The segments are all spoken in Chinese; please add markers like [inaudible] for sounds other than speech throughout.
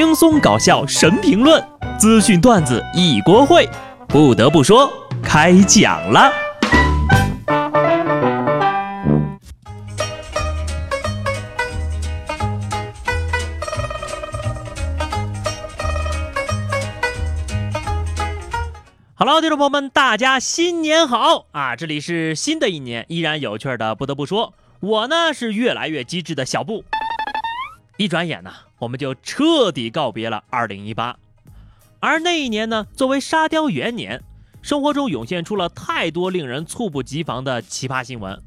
轻松搞笑神评论，资讯段子一锅烩。不得不说，开讲了。哈喽听众朋友们，大家新年好啊！这里是新的一年，依然有趣的。不得不说，我呢是越来越机智的小布。一转眼呢。我们就彻底告别了2018，而那一年呢，作为沙雕元年，生活中涌现出了太多令人猝不及防的奇葩新闻。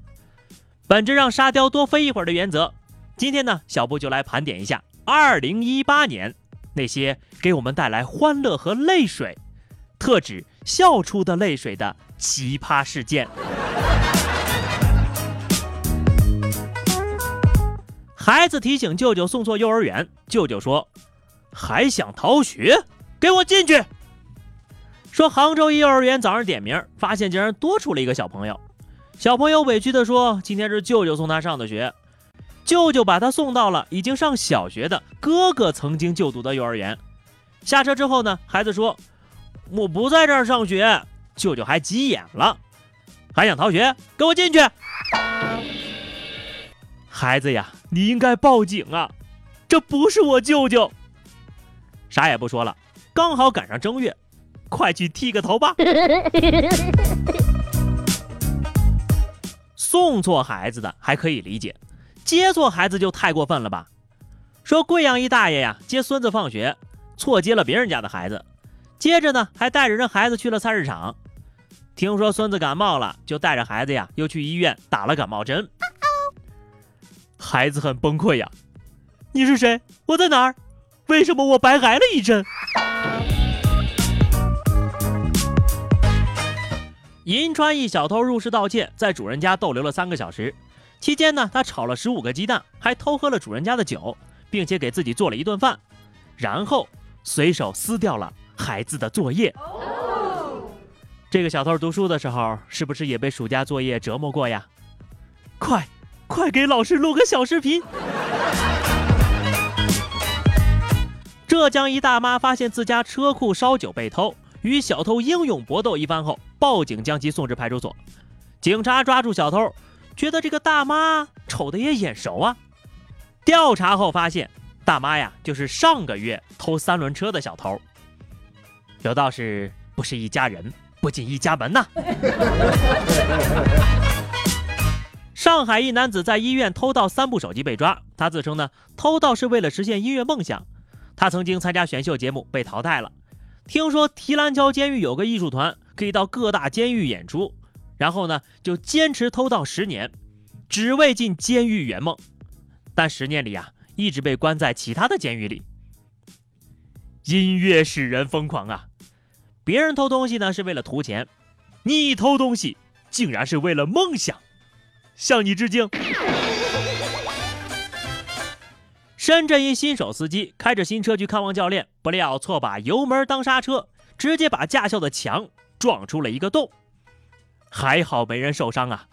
本着让沙雕多飞一会儿的原则，今天呢，小布就来盘点一下2018年那些给我们带来欢乐和泪水，特指笑出的泪水的奇葩事件。孩子提醒舅舅送错幼儿园，舅舅说：“还想逃学？给我进去！”说杭州一幼儿园早上点名，发现竟然多出了一个小朋友。小朋友委屈地说：“今天是舅舅送他上的学。”舅舅把他送到了已经上小学的哥哥曾经就读的幼儿园。下车之后呢，孩子说：“我不在这儿上学。”舅舅还急眼了：“还想逃学？给我进去！”孩子呀，你应该报警啊！这不是我舅舅。啥也不说了，刚好赶上正月，快去剃个头吧。[laughs] 送错孩子的还可以理解，接错孩子就太过分了吧？说贵阳一大爷呀，接孙子放学，错接了别人家的孩子，接着呢还带着人孩子去了菜市场，听说孙子感冒了，就带着孩子呀又去医院打了感冒针。孩子很崩溃呀！你是谁？我在哪儿？为什么我白挨了一针？银川一小偷入室盗窃，在主人家逗留了三个小时，期间呢，他炒了十五个鸡蛋，还偷喝了主人家的酒，并且给自己做了一顿饭，然后随手撕掉了孩子的作业。这个小偷读书的时候，是不是也被暑假作业折磨过呀？快！快给老师录个小视频！浙江一大妈发现自家车库烧酒被偷，与小偷英勇搏斗一番后，报警将其送至派出所。警察抓住小偷，觉得这个大妈瞅的也眼熟啊。调查后发现，大妈呀就是上个月偷三轮车的小偷。有道是不是一家人，不进一家门呐。上海一男子在医院偷盗三部手机被抓，他自称呢偷盗是为了实现音乐梦想。他曾经参加选秀节目被淘汰了，听说提篮桥监狱有个艺术团可以到各大监狱演出，然后呢就坚持偷盗十年，只为进监狱圆梦。但十年里啊一直被关在其他的监狱里。音乐使人疯狂啊！别人偷东西呢是为了图钱，你偷东西竟然是为了梦想。向你致敬。深圳一新手司机开着新车去看望教练，不料错把油门当刹车，直接把驾校的墙撞出了一个洞。还好没人受伤啊！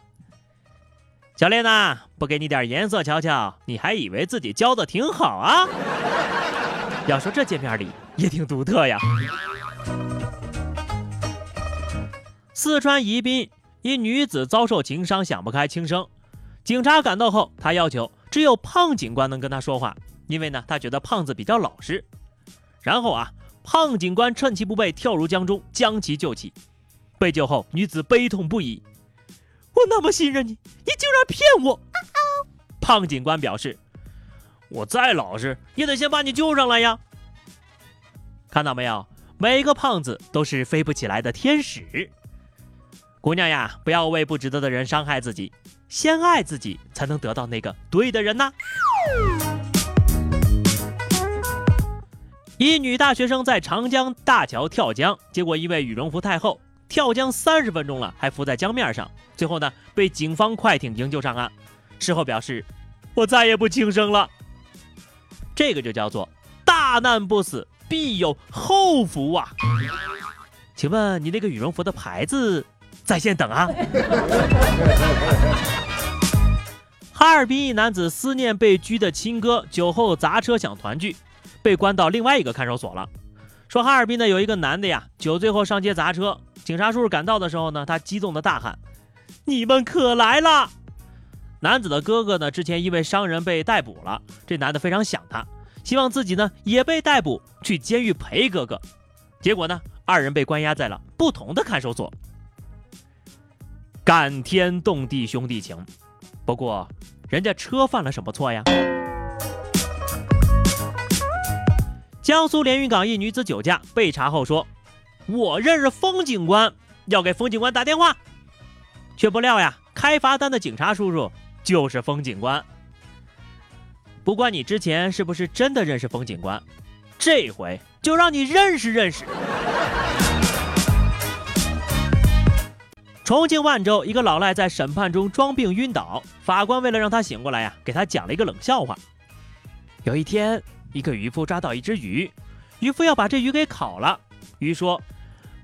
教练呐，不给你点颜色瞧瞧，你还以为自己教的挺好啊？要说这见面礼也挺独特呀。四川宜宾。一女子遭受情伤，想不开轻生。警察赶到后，她要求只有胖警官能跟她说话，因为呢，她觉得胖子比较老实。然后啊，胖警官趁其不备跳入江中，将其救起。被救后，女子悲痛不已：“我那么信任你，你竟然骗我！”胖警官表示：“我再老实，也得先把你救上来呀。”看到没有，每一个胖子都是飞不起来的天使。姑娘呀，不要为不值得的人伤害自己，先爱自己，才能得到那个对的人呐。一女大学生在长江大桥跳江，结果因为羽绒服太厚，跳江三十分钟了还浮在江面上，最后呢被警方快艇营救上岸。事后表示，我再也不轻生了。这个就叫做大难不死，必有后福啊！请问你那个羽绒服的牌子？在线等啊！[laughs] 哈尔滨一男子思念被拘的亲哥，酒后砸车想团聚，被关到另外一个看守所了。说哈尔滨呢有一个男的呀，酒醉后上街砸车，警察叔叔赶到的时候呢，他激动的大喊：“你们可来了！”男子的哥哥呢，之前因为伤人被逮捕了，这男的非常想他，希望自己呢也被逮捕去监狱陪哥哥。结果呢，二人被关押在了不同的看守所。感天动地兄弟情，不过人家车犯了什么错呀？江苏连云港一女子酒驾被查后说：“我认识封警官，要给封警官打电话。”却不料呀，开罚单的警察叔叔。就是风警官，不管你之前是不是真的认识风警官，这回就让你认识认识。重庆万州一个老赖在审判中装病晕倒，法官为了让他醒过来呀，给他讲了一个冷笑话。有一天，一个渔夫抓到一只鱼，渔夫要把这鱼给烤了。鱼说：“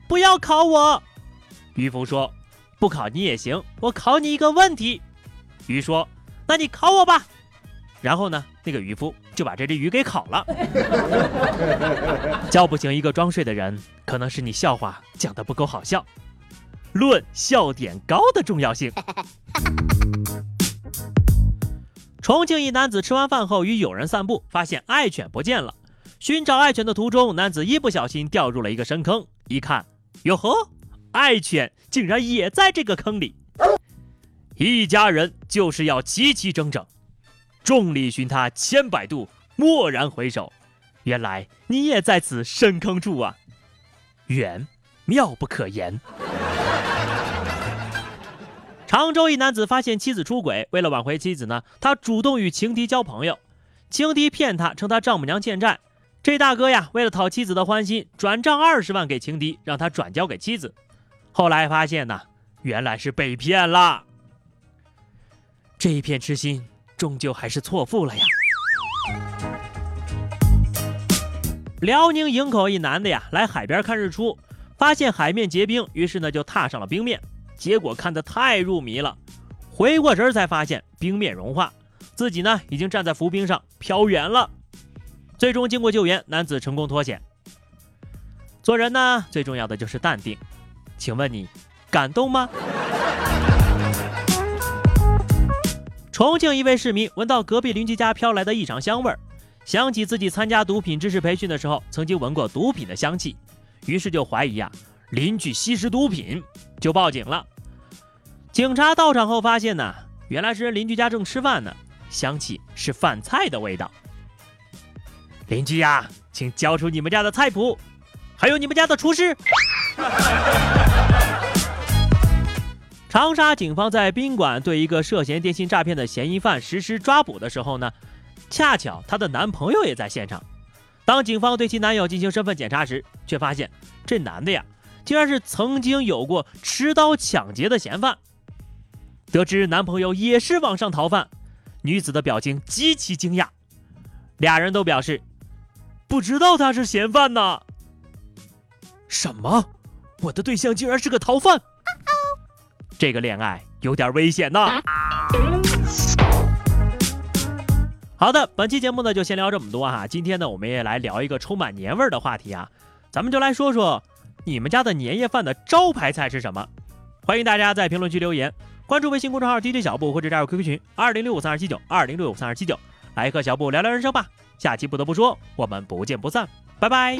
不要烤我。”渔夫说：“不烤你也行，我考你一个问题。”鱼说：“那你烤我吧。”然后呢，那个渔夫就把这只鱼给烤了。[laughs] [laughs] 叫不醒一个装睡的人，可能是你笑话讲的不够好笑。论笑点高的重要性。[laughs] 重庆一男子吃完饭后与友人散步，发现爱犬不见了。寻找爱犬的途中，男子一不小心掉入了一个深坑。一看，哟呵，爱犬竟然也在这个坑里。一家人就是要齐齐整整，众里寻他千百度，蓦然回首，原来你也在此深坑处啊！缘妙不可言。常州一男子发现妻子出轨，为了挽回妻子呢，他主动与情敌交朋友，情敌骗他称他丈母娘欠债，这大哥呀，为了讨妻子的欢心，转账二十万给情敌，让他转交给妻子。后来发现呢，原来是被骗了。这一片痴心，终究还是错付了呀。辽宁营口一男的呀，来海边看日出，发现海面结冰，于是呢就踏上了冰面，结果看得太入迷了，回过神才发现冰面融化，自己呢已经站在浮冰上飘远了。最终经过救援，男子成功脱险。做人呢，最重要的就是淡定。请问你感动吗？重庆一位市民闻到隔壁邻居家飘来的异常香味儿，想起自己参加毒品知识培训的时候曾经闻过毒品的香气，于是就怀疑呀邻居吸食毒品，就报警了。警察到场后发现呢，原来是邻居家正吃饭呢，香气是饭菜的味道。邻居呀，请交出你们家的菜谱，还有你们家的厨师。长沙警方在宾馆对一个涉嫌电信诈骗的嫌疑犯实施抓捕的时候呢，恰巧她的男朋友也在现场。当警方对其男友进行身份检查时，却发现这男的呀，竟然是曾经有过持刀抢劫的嫌犯。得知男朋友也是网上逃犯，女子的表情极其惊讶。俩人都表示不知道他是嫌犯呢。什么？我的对象竟然是个逃犯？这个恋爱有点危险呐。好的，本期节目呢就先聊这么多哈。今天呢，我们也来聊一个充满年味儿的话题啊。咱们就来说说你们家的年夜饭的招牌菜是什么？欢迎大家在评论区留言，关注微信公众号 DJ 小布或者加入 QQ 群二零六五三二七九二零六五三二七九，来和小布聊聊人生吧。下期不得不说，我们不见不散，拜拜。